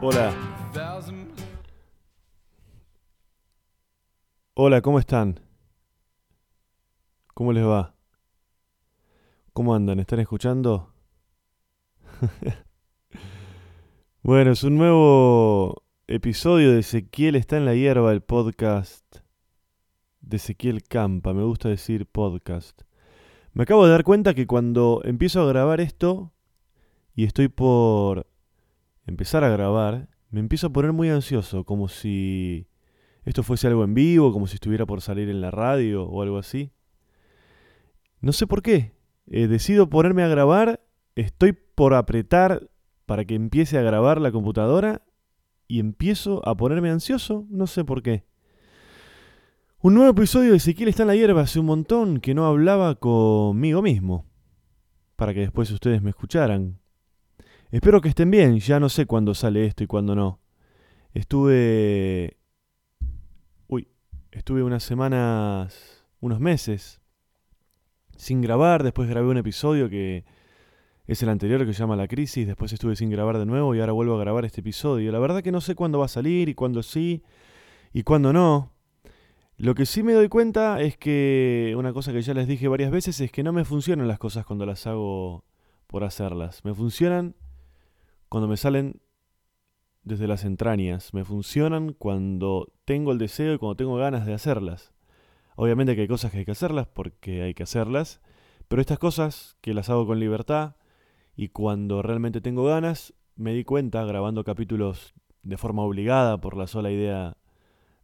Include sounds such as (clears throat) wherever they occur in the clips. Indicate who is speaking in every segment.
Speaker 1: Hola, hola, ¿cómo están? ¿Cómo les va? ¿Cómo andan? ¿Están escuchando? (laughs) bueno, es un nuevo episodio de Ezequiel está en la hierba, el podcast de Ezequiel Campa. Me gusta decir podcast. Me acabo de dar cuenta que cuando empiezo a grabar esto y estoy por empezar a grabar, me empiezo a poner muy ansioso, como si esto fuese algo en vivo, como si estuviera por salir en la radio o algo así. No sé por qué. Eh, decido ponerme a grabar, estoy por apretar para que empiece a grabar la computadora y empiezo a ponerme ansioso, no sé por qué. Un nuevo episodio de Ezequiel está en la hierba, hace un montón que no hablaba conmigo mismo, para que después ustedes me escucharan. Espero que estén bien, ya no sé cuándo sale esto y cuándo no. Estuve... Uy, estuve unas semanas, unos meses, sin grabar, después grabé un episodio que es el anterior que se llama La Crisis, después estuve sin grabar de nuevo y ahora vuelvo a grabar este episodio. La verdad que no sé cuándo va a salir y cuándo sí y cuándo no. Lo que sí me doy cuenta es que una cosa que ya les dije varias veces es que no me funcionan las cosas cuando las hago por hacerlas. Me funcionan cuando me salen desde las entrañas. Me funcionan cuando tengo el deseo y cuando tengo ganas de hacerlas. Obviamente que hay cosas que hay que hacerlas porque hay que hacerlas, pero estas cosas que las hago con libertad y cuando realmente tengo ganas, me di cuenta grabando capítulos de forma obligada por la sola idea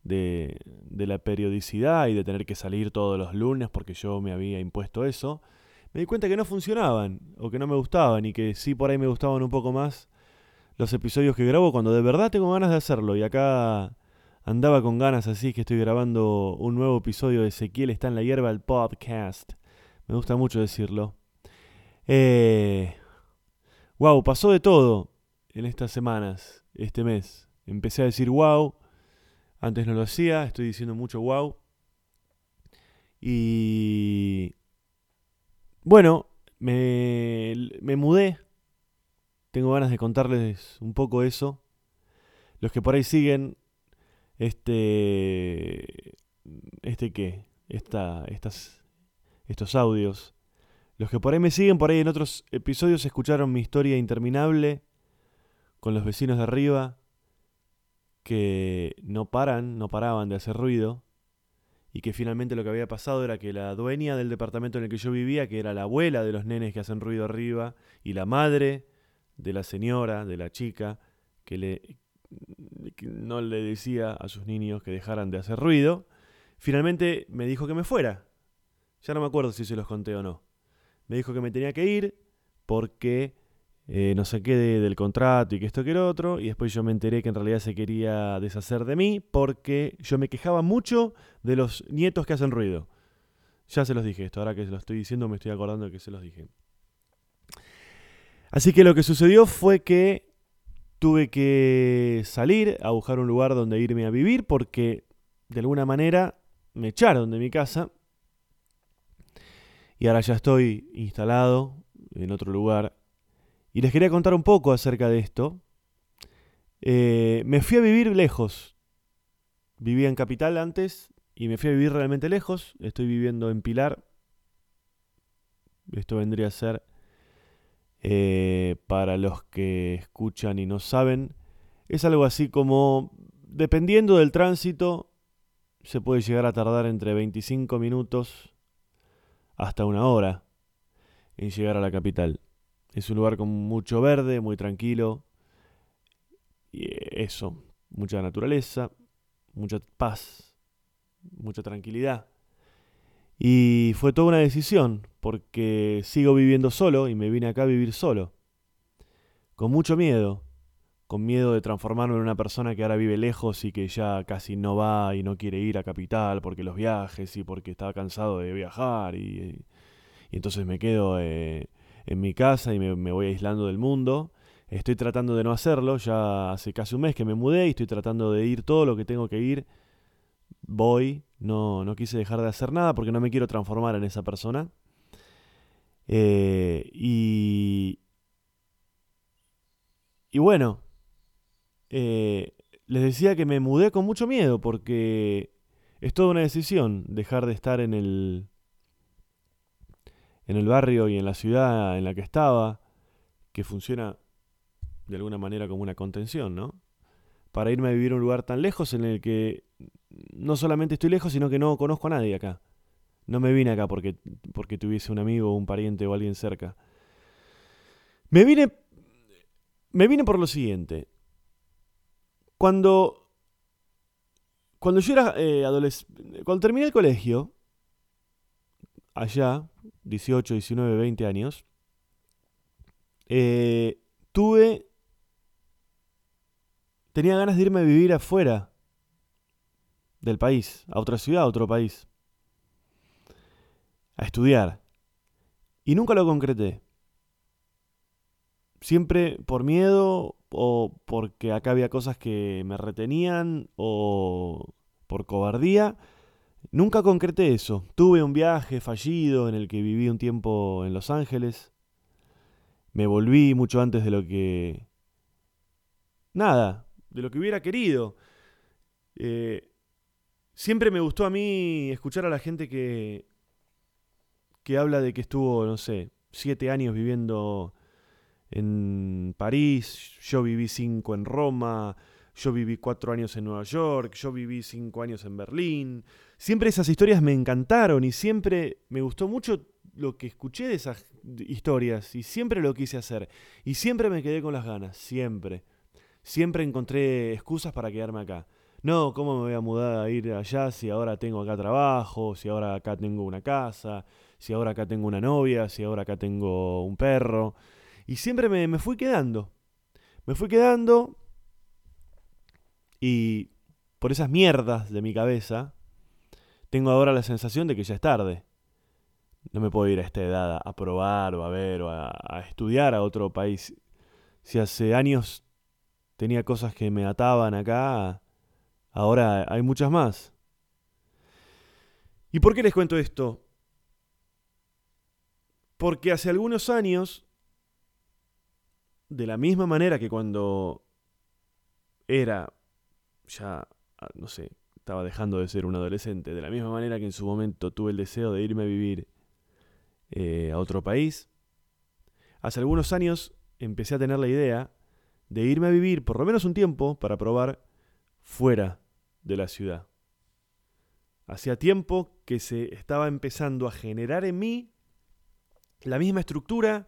Speaker 1: de, de la periodicidad y de tener que salir todos los lunes porque yo me había impuesto eso, me di cuenta que no funcionaban o que no me gustaban y que sí por ahí me gustaban un poco más los episodios que grabo cuando de verdad tengo ganas de hacerlo y acá andaba con ganas así que estoy grabando un nuevo episodio de Ezequiel está en la hierba el podcast. Me gusta mucho decirlo. Eh, wow, pasó de todo en estas semanas, este mes. Empecé a decir wow, antes no lo hacía, estoy diciendo mucho wow. Y bueno, me, me mudé. Tengo ganas de contarles un poco eso. Los que por ahí siguen este este qué, Esta, estas estos audios. Los que por ahí me siguen, por ahí en otros episodios escucharon mi historia interminable con los vecinos de arriba que no paran, no paraban de hacer ruido y que finalmente lo que había pasado era que la dueña del departamento en el que yo vivía, que era la abuela de los nenes que hacen ruido arriba y la madre de la señora, de la chica, que, le, no le decía a sus niños que dejaran de hacer ruido, finalmente me dijo que me fuera. Ya no me acuerdo si se los conté o no. Me dijo que me tenía que ir porque eh, no sé qué de- del contrato y que esto que lo otro, y después yo me enteré que en realidad se quería deshacer de mí porque yo me quejaba mucho de los nietos que hacen ruido. Ya se los dije esto, ahora que se lo estoy diciendo me estoy acordando que se los dije. Así que lo que sucedió fue que tuve que salir a buscar un lugar donde irme a vivir porque de alguna manera me echaron de mi casa y ahora ya estoy instalado en otro lugar y les quería contar un poco acerca de esto. Eh, me fui a vivir lejos. Vivía en Capital antes y me fui a vivir realmente lejos. Estoy viviendo en Pilar. Esto vendría a ser, eh, para los que escuchan y no saben, es algo así como, dependiendo del tránsito, se puede llegar a tardar entre 25 minutos hasta una hora en llegar a la capital. Es un lugar con mucho verde, muy tranquilo. Y eso, mucha naturaleza, mucha paz, mucha tranquilidad. Y fue toda una decisión, porque sigo viviendo solo y me vine acá a vivir solo. Con mucho miedo, con miedo de transformarme en una persona que ahora vive lejos y que ya casi no va y no quiere ir a capital porque los viajes y porque estaba cansado de viajar y, y entonces me quedo eh, en mi casa y me, voy aislando del mundo. Estoy tratando de no hacerlo, ya hace casi un mes que me mudé y estoy tratando de ir todo lo que tengo que ir voy, no, no quise dejar de hacer nada porque no me quiero transformar en esa persona. Eh, y, y bueno, eh, les decía que me mudé con mucho miedo porque es toda una decisión dejar de estar en el, en el barrio y en la ciudad en la que estaba, que funciona de alguna manera como una contención, ¿no? Para irme a vivir a un lugar tan lejos en el que no solamente estoy lejos, sino que no conozco a nadie acá. No me vine acá porque, porque tuviese un amigo, un pariente o alguien cerca. Me vine, me vine por lo siguiente. Cuando, cuando yo era eh, adolescente, cuando terminé el colegio, allá, 18, 19, 20 años, eh, tuve, tenía ganas de irme a vivir afuera del país, a otra ciudad, a otro país, a estudiar. Y nunca lo concreté. Siempre por miedo o porque acá había cosas que me retenían o por cobardía. Nunca concreté eso. Tuve un viaje fallido en el que viví un tiempo en Los Ángeles. Me volví mucho antes de lo que... Nada, de lo que hubiera querido. Eh, Siempre me gustó a mí escuchar a la gente que, que habla de que estuvo, no sé, siete años viviendo en París, yo viví cinco en Roma, yo viví cuatro años en Nueva York, yo viví cinco años en Berlín. Siempre esas historias me encantaron y siempre me gustó mucho lo que escuché de esas historias y siempre lo quise hacer. Y siempre me quedé con las ganas, siempre. Siempre encontré excusas para quedarme acá no, ¿cómo me voy a mudar a ir allá si ahora tengo acá trabajo, si ahora acá tengo una casa, si ahora acá tengo una novia, si ahora acá tengo un perro? Y siempre me, me fui quedando. Me fui quedando y por esas mierdas de mi cabeza, tengo ahora la sensación de que ya es tarde. No me puedo ir a esta edad a probar o a ver o a, a, estudiar a otro país. Si hace años tenía cosas que me ataban acá, Ahora hay muchas más. ¿Y por qué les cuento esto? Porque hace algunos años, de la misma manera que cuando era ya, ah, no sé, estaba dejando de ser un adolescente, de la misma manera que en su momento tuve el deseo de irme a vivir eh, a otro país, hace algunos años empecé a tener la idea de irme a vivir por lo menos un tiempo para probar fuera de la ciudad. Hacía tiempo que se estaba empezando a generar en mí la misma estructura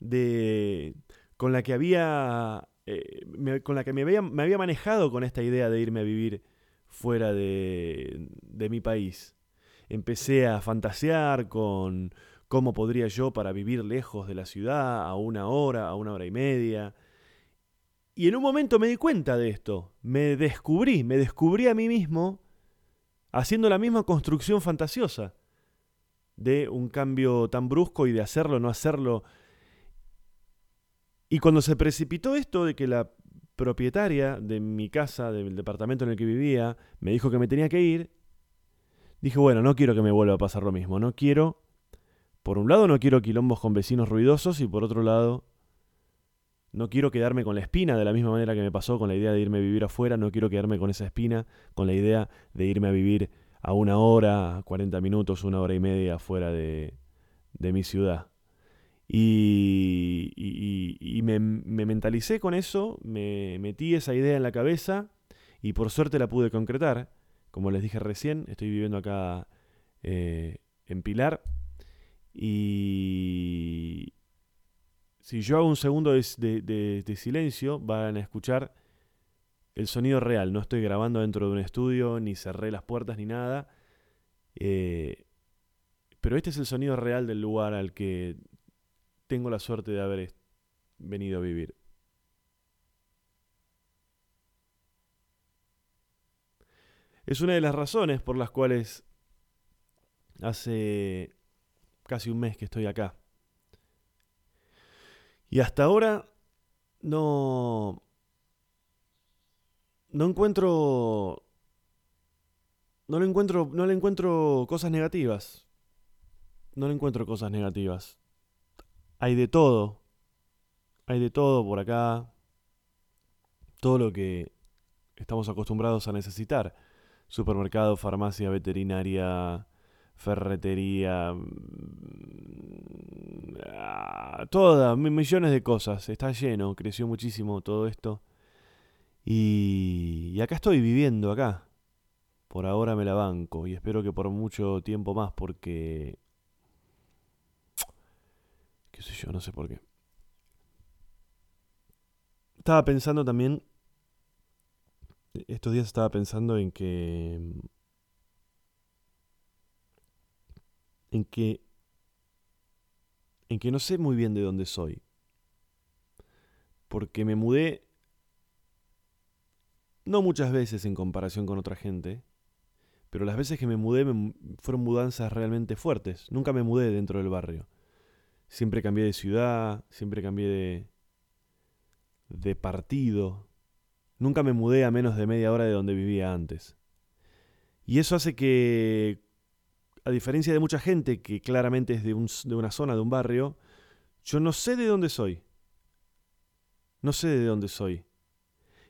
Speaker 1: de, con la que había, eh, con la que me había, me había, manejado con esta idea de irme a vivir fuera de, de mi país. Empecé a fantasear con cómo podría yo para vivir lejos de la ciudad, a una hora, a una hora y media, y en un momento me di cuenta de esto, me descubrí, me descubrí a mí mismo haciendo la misma construcción fantasiosa de un cambio tan brusco y de hacerlo, no hacerlo. Y cuando se precipitó esto de que la propietaria de mi casa, del departamento en el que vivía, me dijo que me tenía que ir, dije, bueno, no quiero que me vuelva a pasar lo mismo, no quiero, por un lado no quiero quilombos con vecinos ruidosos y por otro lado no quiero quedarme con la espina de la misma manera que me pasó con la idea de irme a vivir afuera, no quiero quedarme con esa espina, con la idea de irme a vivir a una hora, 40 minutos, una hora y media fuera de, de mi ciudad. Y, y, me, me, mentalicé con eso, me metí esa idea en la cabeza y por suerte la pude concretar. Como les dije recién, estoy viviendo acá eh, en Pilar y, si yo hago un segundo de, silencio, van a escuchar el sonido real. No estoy grabando dentro de un estudio, ni cerré las puertas, ni nada. Eh, pero este es el sonido real del lugar al que tengo la suerte de haber venido a vivir. Es una de las razones por las cuales hace casi un mes que estoy acá. Y hasta ahora no, no encuentro no le encuentro, no le encuentro cosas negativas. No le encuentro cosas negativas. Hay de todo. Hay de todo por acá. Todo lo que estamos acostumbrados a necesitar. Supermercado, farmacia, veterinaria, ferretería, mm, ah, todas, millones de cosas. Está lleno, creció muchísimo todo esto. Y, y acá estoy viviendo, acá. Por ahora me la banco y espero que por mucho tiempo más porque... qué sé yo, no sé por qué. Estaba pensando también... Estos días estaba pensando en que... En que... En que no sé muy bien de dónde soy. Porque me mudé no muchas veces en comparación con otra gente, pero las veces que me mudé fueron mudanzas realmente fuertes. Nunca me mudé dentro del barrio. Siempre cambié de ciudad, siempre cambié de, de partido. Nunca me mudé a menos de media hora de donde vivía antes. Y eso hace que, a diferencia de mucha gente que claramente es de, de una zona, de un barrio, yo no sé de dónde soy. No sé de dónde soy.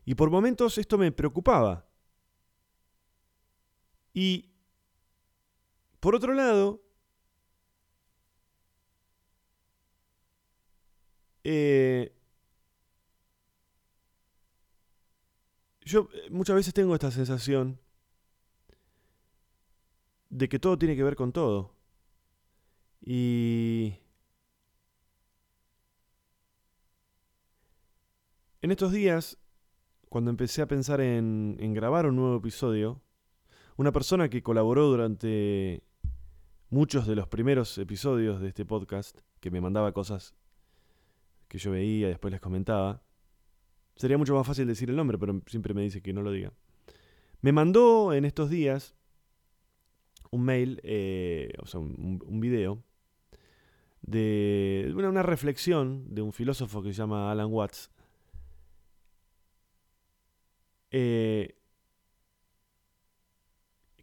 Speaker 1: Y por momentos esto me preocupaba. Y por otro lado, eh, yo eh, muchas veces tengo esta sensación de que todo tiene que ver con todo. Y en estos días cuando empecé a pensar en, grabar un nuevo episodio, una persona que colaboró durante muchos de los primeros episodios de este podcast, que me mandaba cosas que yo veía y después les comentaba, sería mucho más fácil decir el nombre, pero siempre me dice que no lo diga. Me mandó en estos días un mail, eh, o sea, un, video, de una, una reflexión de un filósofo que se llama Alan Watts, eh,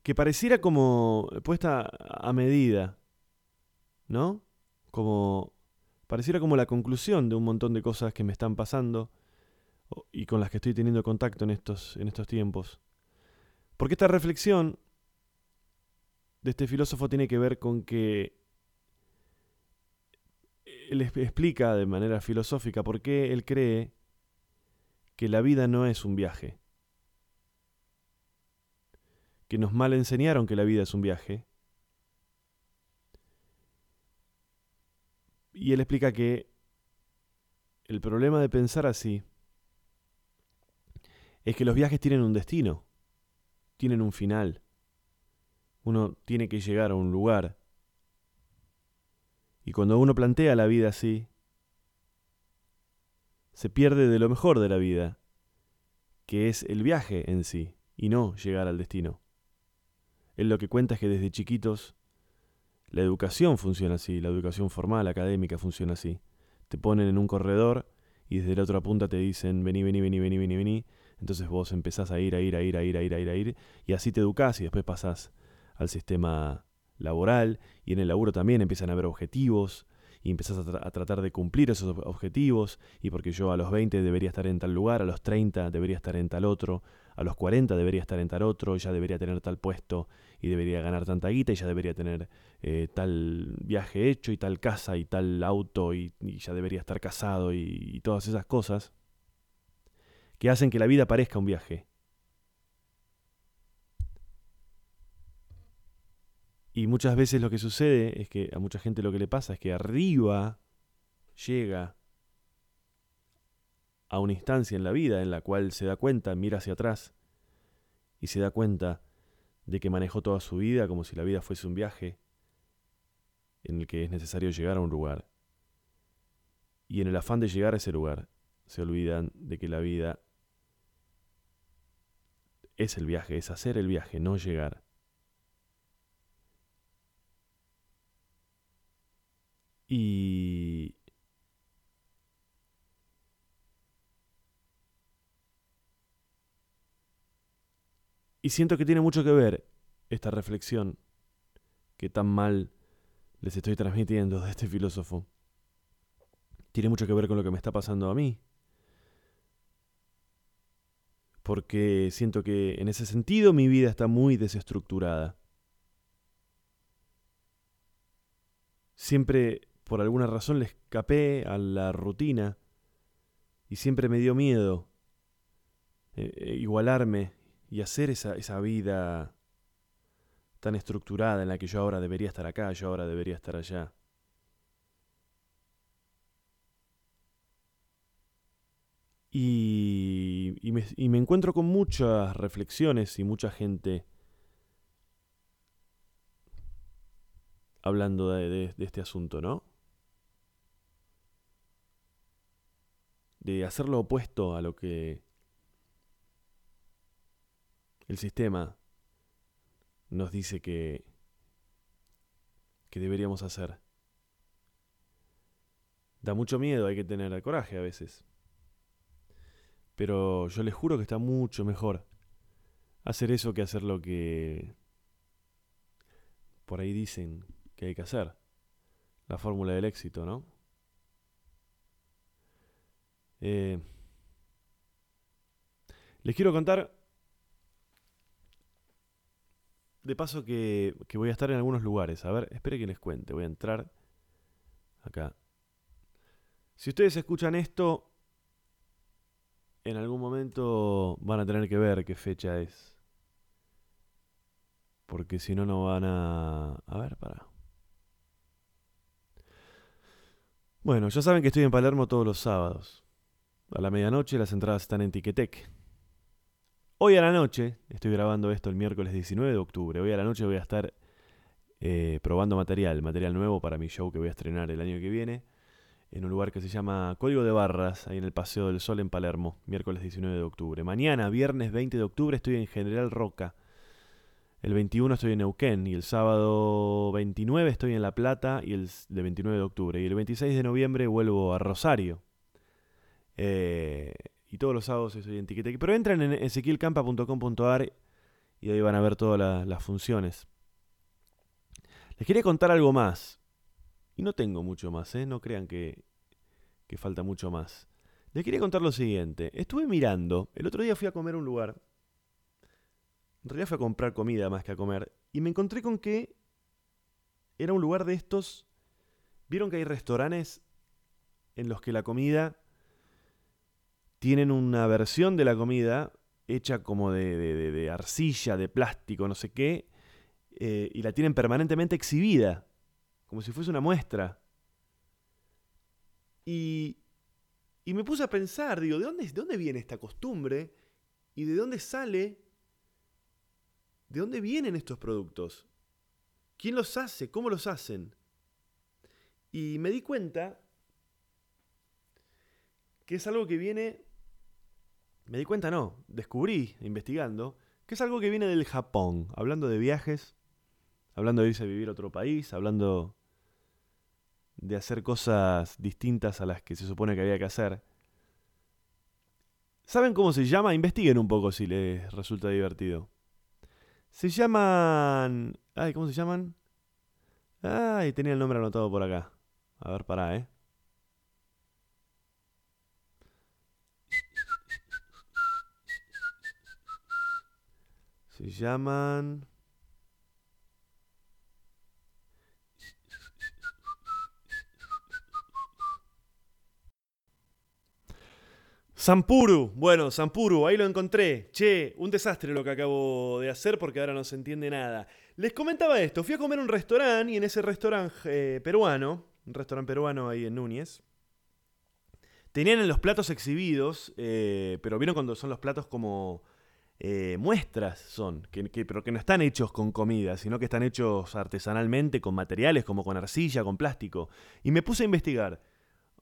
Speaker 1: que pareciera como puesta a medida, ¿no? Como pareciera como la conclusión de un montón de cosas que me están pasando y con las que estoy teniendo contacto en estos, en estos tiempos. Porque esta reflexión de este filósofo tiene que ver con que él explica de manera filosófica por qué él cree que la vida no es un viaje que nos mal enseñaron que la vida es un viaje. Y él explica que el problema de pensar así es que los viajes tienen un destino, tienen un final. Uno tiene que llegar a un lugar. Y cuando uno plantea la vida así, se pierde de lo mejor de la vida, que es el viaje en sí, y no llegar al destino. Él lo que cuenta es que desde chiquitos la educación funciona así, la educación formal, académica funciona así. Te ponen en un corredor y desde la otra punta te dicen vení, vení, vení, vení, vení, vení. Entonces vos empezás a ir, a ir, a ir, a ir, a ir, a ir, a ir, y así te educás y después pasás al sistema laboral y en el laburo también empiezan a haber objetivos y empezás a, tratar de cumplir esos objetivos y porque yo a los 20 debería estar en tal lugar, a los 30 debería estar en tal otro, a los 40 debería estar en tal otro, ya debería tener tal puesto y debería ganar tanta guita y ya debería tener eh, tal viaje hecho y tal casa y tal auto y, ya debería estar casado y, todas esas cosas que hacen que la vida parezca un viaje. Y muchas veces lo que sucede es que a mucha gente lo que le pasa es que arriba llega a una instancia en la vida en la cual se da cuenta, mira hacia atrás y se da cuenta de que manejó toda su vida como si la vida fuese un viaje en el que es necesario llegar a un lugar. Y en el afán de llegar a ese lugar, se olvidan de que la vida es el viaje, es hacer el viaje, no llegar. Y Y siento que tiene mucho que ver esta reflexión que tan mal les estoy transmitiendo de este filósofo tiene mucho que ver con lo que me está pasando a mí. Porque siento que en ese sentido mi vida está muy desestructurada. Siempre, por alguna razón, le escapé a la rutina y siempre me dio miedo eh, eh, igualarme y hacer esa, esa vida tan estructurada en la que yo ahora debería estar acá, yo ahora debería estar allá. Y, me, encuentro con muchas reflexiones y mucha gente hablando de este asunto, ¿no? De hacer lo opuesto a lo que el sistema nos dice que, que deberíamos hacer. Da mucho miedo, hay que tener coraje a veces. Pero yo les juro que está mucho mejor hacer eso que hacer lo que por ahí dicen que hay que hacer. La fórmula del éxito, ¿no? Eh, les quiero contar de paso que, que, voy a estar en algunos lugares. A ver, espere que les cuente. Voy a entrar acá. Si ustedes escuchan esto, en algún momento van a tener que ver qué fecha es. Porque si no, no van a... A ver, para. Bueno, ya saben que estoy en Palermo todos los sábados. A la medianoche las entradas están en Ticketek. Hoy a la noche, estoy grabando esto el miércoles 19 de octubre, hoy a la noche voy a estar eh, probando material, material nuevo para mi show que voy a estrenar el año que viene, en un lugar que se llama Código de Barras, ahí en el Paseo del Sol en Palermo, miércoles 19 de octubre. Mañana, viernes 20 de octubre, estoy en General Roca. El 21 estoy en Neuquén y el sábado 29 estoy en La Plata y el de 29 de octubre. Y el 26 de noviembre vuelvo a Rosario. Eh, y todos los sábados estoy en Ticketek. Pero entran en ezequielcampa.com.ar y ahí van a ver todas la, las funciones. Les quería contar algo más. Y no tengo mucho más, ¿eh? No crean que, que falta mucho más. Les quería contar lo siguiente. Estuve mirando. El otro día fui a comer a un lugar. En realidad fui a comprar comida más que a comer. Y me encontré con que era un lugar de estos. Vieron que hay restaurantes en los que la comida tienen una versión de la comida hecha como de, de, de arcilla, de plástico, no sé qué, eh, y la tienen permanentemente exhibida, como si fuese una muestra. Y, y me puse a pensar, digo, ¿de dónde, ¿de dónde viene esta costumbre? ¿Y de dónde sale? ¿De dónde vienen estos productos? ¿Quién los hace? ¿Cómo los hacen? Y me di cuenta que es algo que viene me di cuenta, no, descubrí, investigando, que es algo que viene del Japón, hablando de viajes, hablando de irse a vivir a otro país, hablando de hacer cosas distintas a las que se supone que había que hacer. ¿Saben cómo se llama? Investiguen un poco si les resulta divertido. Se llaman... Ay, ¿cómo se llaman? Ay, tenía el nombre anotado por acá. A ver, pará, ¿eh? Se llaman... Sampuru, bueno, Sampuru, ahí lo encontré. Che, un desastre lo que acabo de hacer porque ahora no se entiende nada. Les comentaba esto, fui a comer un restaurante y en ese restaurante eh, peruano, un restaurante peruano ahí en Núñez, tenían en los platos exhibidos, eh, pero vieron cuando son los platos como eh, muestras son, que, pero que no están hechos con comida, sino que están hechos artesanalmente con materiales como con arcilla, con plástico. Y me puse a investigar,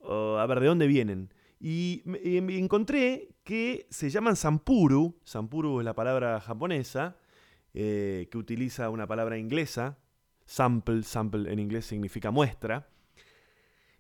Speaker 1: a ver de dónde vienen. Y me, encontré que se llaman sampuru, sampuru es la palabra japonesa, eh, que utiliza una palabra inglesa, sample, sample en inglés significa muestra,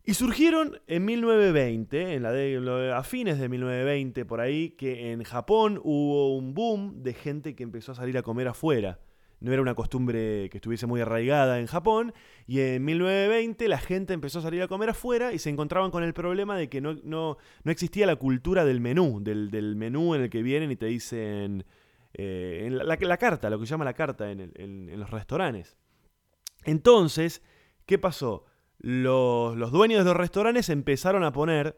Speaker 1: y surgieron en 1920, en la a fines de 1920, por ahí, que en Japón hubo un boom de gente que empezó a salir a comer afuera. no era una costumbre que estuviese muy arraigada en Japón, y en 1920 la gente empezó a salir a comer afuera y se encontraban con el problema de que no, no, no existía la cultura del menú, del, del, menú en el que vienen y te dicen eh, la, la, carta, lo que se llama la carta en los restaurantes. Entonces, ¿qué pasó? Los, los dueños de los restaurantes empezaron a poner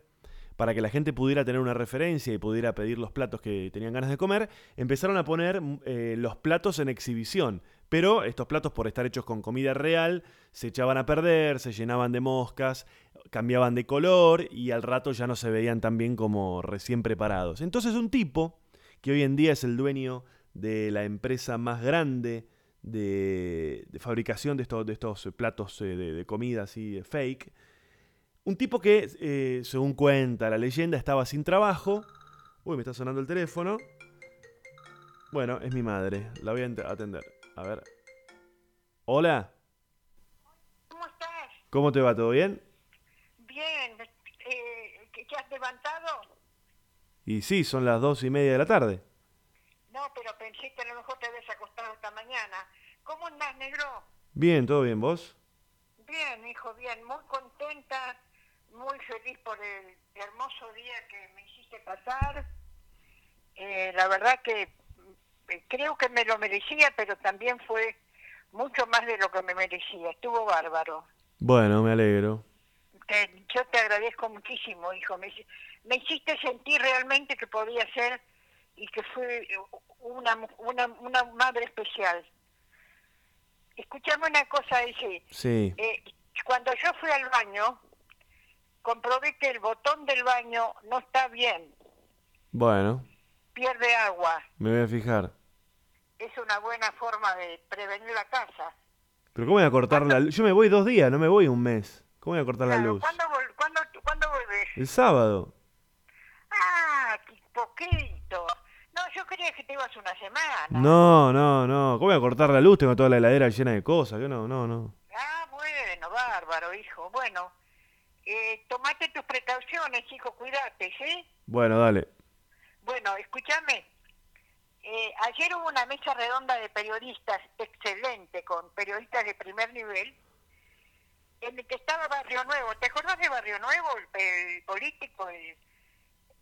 Speaker 1: para que la gente pudiera tener una referencia y pudiera pedir los platos que tenían ganas de comer, empezaron a poner eh, los platos en exhibición. Pero estos platos, por estar hechos con comida real, se echaban a perder, se llenaban de moscas, cambiaban de color y al rato ya no se veían tan bien como recién preparados. Entonces un tipo, que hoy en día es el dueño de la empresa más grande de, de fabricación de estos, de estos platos eh, de, de comida así fake, un tipo que, eh, según cuenta la leyenda, estaba sin trabajo. Uy, me está sonando el teléfono. Bueno, es mi madre. La voy a atender. A ver. Hola.
Speaker 2: ¿Cómo estás?
Speaker 1: ¿Cómo te va? ¿Todo bien?
Speaker 2: Bien. Eh, ¿Te has levantado?
Speaker 1: Y sí, son las dos y media de la tarde.
Speaker 2: No, pero pensé que a lo mejor te habías acostado esta mañana. ¿Cómo andás, negro?
Speaker 1: Bien, ¿todo bien? ¿Vos?
Speaker 2: Bien, hijo, bien. Muy contenta muy feliz por el hermoso día que me hiciste pasar. Eh, la verdad que eh, creo que me lo merecía, pero también fue mucho más de lo que me merecía. Estuvo bárbaro.
Speaker 1: Bueno, me alegro.
Speaker 2: Te, yo te agradezco muchísimo, hijo. Me, me, hiciste sentir realmente que podía ser y que fue una, una, una madre especial. Escuchame una cosa, ese.
Speaker 1: Sí.
Speaker 2: Eh, cuando yo fui al baño, comprobé que el botón del baño no está bien.
Speaker 1: Bueno.
Speaker 2: Pierde agua.
Speaker 1: Me voy a fijar.
Speaker 2: Es una buena forma de prevenir la casa.
Speaker 1: Pero ¿cómo voy a cortar la luz? Yo me voy dos días, no me voy un mes. ¿Cómo voy a cortar
Speaker 2: claro,
Speaker 1: la luz?
Speaker 2: ¿cuándo, vol ¿cuándo, ¿Cuándo volvés?
Speaker 1: El sábado.
Speaker 2: Ah, qué poquito. No, yo creía que te ibas una semana.
Speaker 1: No, no, no. ¿Cómo voy a cortar la luz? Tengo toda la heladera llena de cosas. Yo no, no, no.
Speaker 2: Ah, bueno, bárbaro, hijo. Bueno, eh, tomate tus precauciones, hijo, cuídate, ¿sí?
Speaker 1: Bueno, dale.
Speaker 2: Bueno, escúchame. Eh, ayer hubo una mesa redonda de periodistas excelente, con periodistas de primer nivel, en el que estaba Barrio Nuevo. ¿Te acuerdas de Barrio Nuevo, el, el político, el,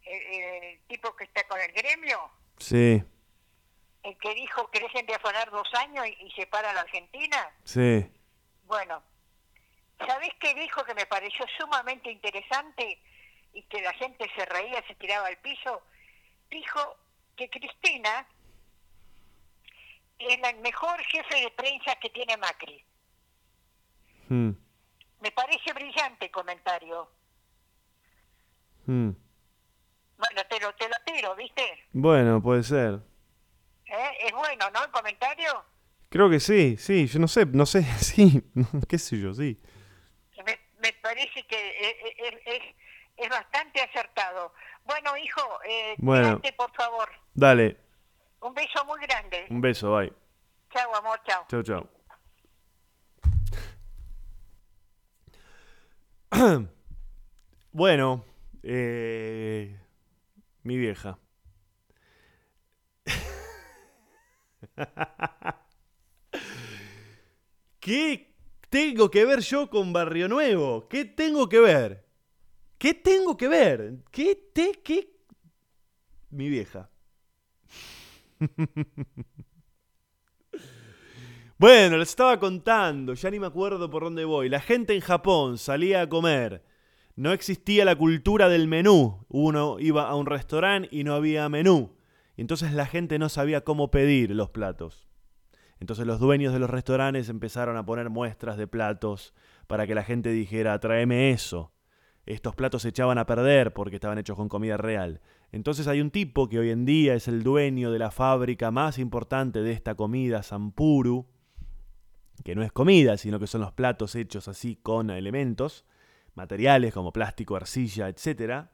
Speaker 2: el, el, tipo que está con el gremio?
Speaker 1: Sí.
Speaker 2: El que dijo que dejen de afanar dos años y, y separa a la Argentina.
Speaker 1: Sí.
Speaker 2: Bueno, ¿Sabés qué dijo que me pareció sumamente interesante y que la gente se reía, se tiraba al piso? Dijo que Cristina es el mejor jefe de prensa que tiene Macri.
Speaker 1: Hmm.
Speaker 2: Me parece brillante el comentario.
Speaker 1: Hmm.
Speaker 2: Bueno, te lo, te lo tiro, ¿viste?
Speaker 1: Bueno, puede ser.
Speaker 2: ¿Eh? Es bueno, ¿no? El comentario.
Speaker 1: Creo que sí, sí, yo no sé, no sé, (laughs) sí, (laughs) qué sé yo, sí.
Speaker 2: Me, me parece que es, es, es, es, bastante acertado. Bueno, hijo, eh,
Speaker 1: bueno,
Speaker 2: por favor.
Speaker 1: Dale.
Speaker 2: Un beso muy grande.
Speaker 1: Un beso, bye.
Speaker 2: Chao, amor, chao.
Speaker 1: Chao, chao. (clears throat) bueno, eh, mi vieja. ¿Qué tengo que ver yo con Barrio Nuevo? ¿Qué tengo que ver? ¿Qué tengo que ver? ¿Qué te qué mi vieja? bueno, les estaba contando, ya ni me acuerdo por dónde voy. La gente en Japón salía a comer. No existía la cultura del menú. Uno iba a un restaurante y no había menú. Y entonces la gente no sabía cómo pedir los platos. Entonces los dueños de los restaurantes empezaron a poner muestras de platos para que la gente dijera, tráeme eso. Estos platos se echaban a perder porque estaban hechos con comida real. Entonces hay un tipo que hoy en día es el dueño de la fábrica más importante de esta comida, Sampuru, que no es comida, sino que son los platos hechos así con elementos, materiales como plástico, arcilla, etc.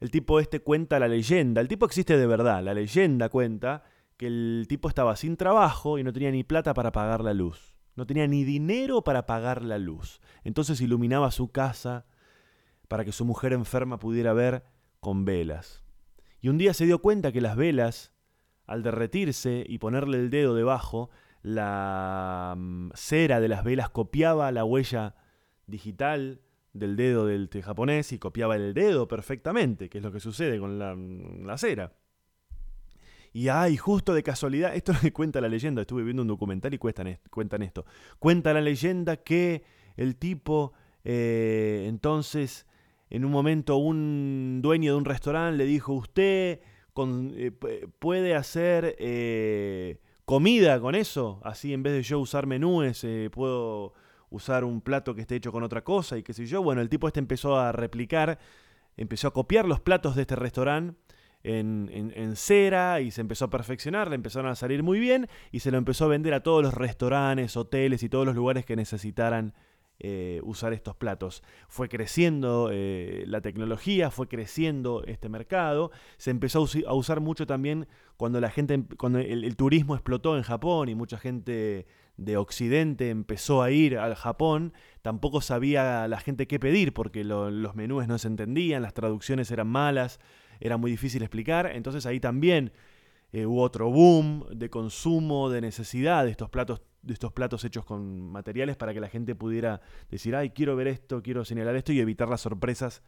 Speaker 1: El tipo este cuenta la leyenda, el tipo existe de verdad, la leyenda cuenta que el tipo estaba sin trabajo y no tenía ni plata para pagar la luz. No tenía ni dinero para pagar la luz. Entonces iluminaba su casa para que su mujer enferma pudiera ver con velas. Y un día se dio cuenta que las velas, al derretirse y ponerle el dedo debajo, la mm, cera de las velas copiaba la huella digital del dedo del japonés y copiaba el dedo perfectamente, que es lo que sucede con la, mm, la cera. Y ay, justo de casualidad, esto (laughs) me cuenta la leyenda, estuve viendo un documental y cuentan, est- cuentan esto. Cuenta la leyenda que el tipo, eh, entonces, en un momento un dueño de un restaurante le dijo, usted eh, pu- puede hacer eh, comida con eso, así en vez de yo usar menúes, puedo usar un plato que esté hecho con otra cosa y qué sé yo. Bueno, el tipo este empezó a replicar, empezó a copiar los platos de este restaurante en, en- cera y se empezó a perfeccionar, le empezaron a salir muy bien y se lo empezó a vender a todos los restaurantes, hoteles y todos los lugares que necesitaran eh, usar estos platos. Fue creciendo eh, la tecnología, fue creciendo este mercado, se empezó a, usar mucho también cuando la gente, cuando el turismo explotó en Japón y mucha gente de Occidente empezó a ir al Japón, tampoco sabía la gente qué pedir porque lo- los menús no se entendían, las traducciones eran malas, era muy difícil explicar, entonces ahí también eh, hubo otro boom de consumo, de necesidad de estos platos de estos platos hechos con materiales para que la gente pudiera decir, ay, quiero ver esto, quiero señalar esto y evitar las sorpresas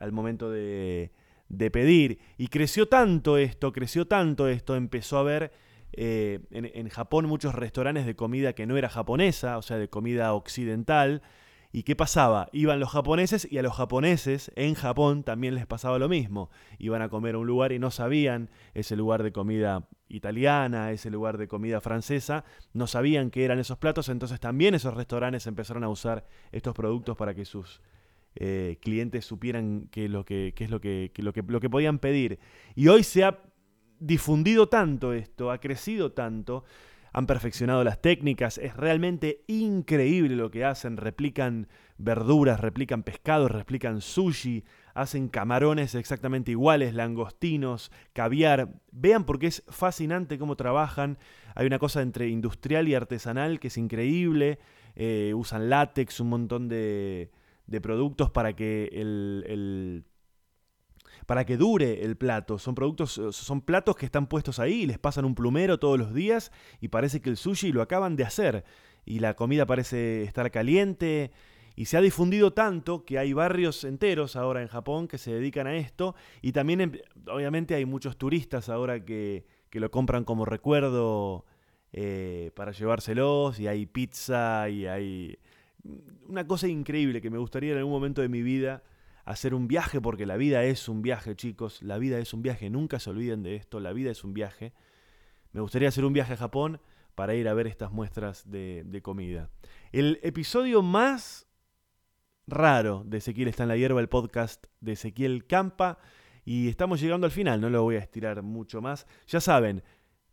Speaker 1: al momento de, de pedir. Y creció tanto esto, creció tanto esto, empezó a haber eh, en, Japón muchos restaurantes de comida que no era japonesa, o sea, de comida occidental. ¿Y qué pasaba? Iban los japoneses y a los japoneses en Japón también les pasaba lo mismo. Iban a comer a un lugar y no sabían ese lugar de comida italiana, ese lugar de comida francesa, no sabían qué eran esos platos, entonces también esos restaurantes empezaron a usar estos productos para que sus eh, clientes supieran qué es lo que, lo que lo que, lo que podían pedir. Y hoy se ha difundido tanto esto, ha crecido tanto, han perfeccionado las técnicas, es realmente increíble lo que hacen, replican verduras, replican pescados, replican sushi, hacen camarones exactamente iguales, langostinos, caviar. Vean porque es fascinante cómo trabajan. Hay una cosa entre industrial y artesanal que es increíble. Eh, usan látex, un montón de, productos para que el para que dure el plato. Son productos, son platos que están puestos ahí, les pasan un plumero todos los días y parece que el sushi lo acaban de hacer. Y la comida parece estar caliente y se ha difundido tanto que hay barrios enteros ahora en Japón que se dedican a esto. Y también em, obviamente hay muchos turistas ahora que, que lo compran como recuerdo eh, para llevárselos. Y hay pizza y hay una cosa increíble que me gustaría en algún momento de mi vida hacer un viaje, porque la vida es un viaje, chicos, la vida es un viaje, nunca se olviden de esto, la vida es un viaje. Me gustaría hacer un viaje a Japón para ir a ver estas muestras de, comida. El episodio más raro de Ezequiel está en la hierba, el podcast de Ezequiel Campa, y estamos llegando al final, no lo voy a estirar mucho más. Ya saben,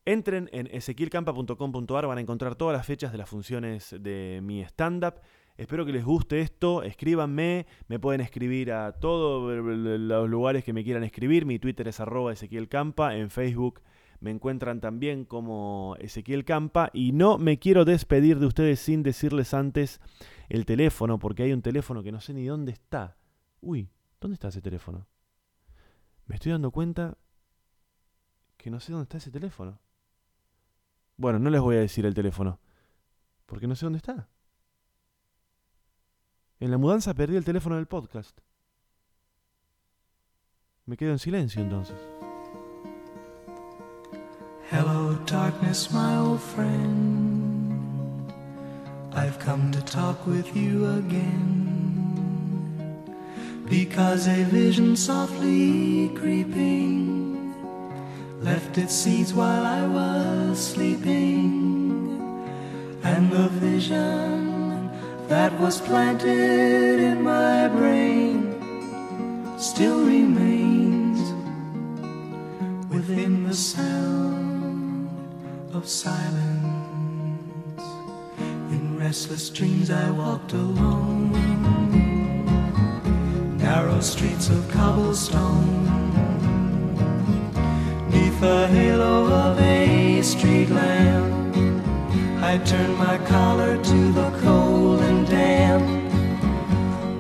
Speaker 1: entren en ezequielcampa.com.ar, van a encontrar todas las fechas de las funciones de mi stand-up. Espero que les guste esto, escríbanme, me pueden escribir a todos los lugares que me quieran escribir, mi Twitter es arroba Ezequiel Campa, en Facebook me encuentran también como Ezequiel Campa y no me quiero despedir de ustedes sin decirles antes el teléfono, porque hay un teléfono que no sé ni dónde está. Uy, ¿dónde está ese teléfono? Me estoy dando cuenta que no sé dónde está ese teléfono. Bueno, no les voy a decir el teléfono, porque no sé dónde está. En la mudanza perdí el teléfono del podcast. Me quedo en silencio entonces.
Speaker 3: Hello, darkness, my old friend. I've come to talk with you again. Because a vision softly creeping left its seeds while I was sleeping. And the vision that was planted in my brain still remains within the sound of silence. In restless dreams, I walked alone, narrow streets of cobblestone, neath the halo of a street lamp. I turned my collar to the cold.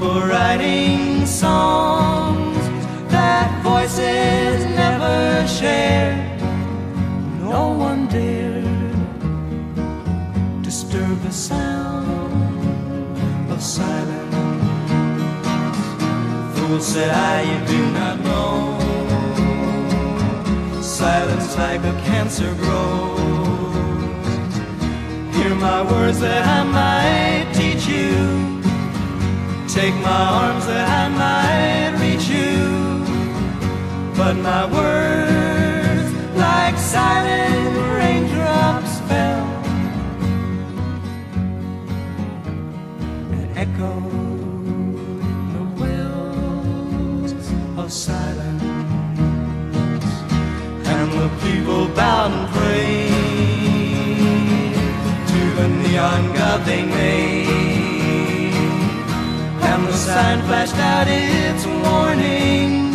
Speaker 3: people writing songs that voices never share. No one dared disturb the sound of silence. Fool said I, you do not know. Silence like a cancer grows. Hear my words that I might teach you. Take my arms that I might reach you. But my words, like silent raindrops, fell and echoed in the wells of silence. And the people bowed and prayed to the neon god they made. Sign flashed out its warning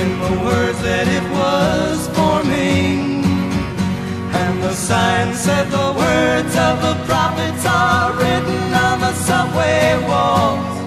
Speaker 3: in the words that it was forming. And the sign said the words of the prophets are written on the subway walls,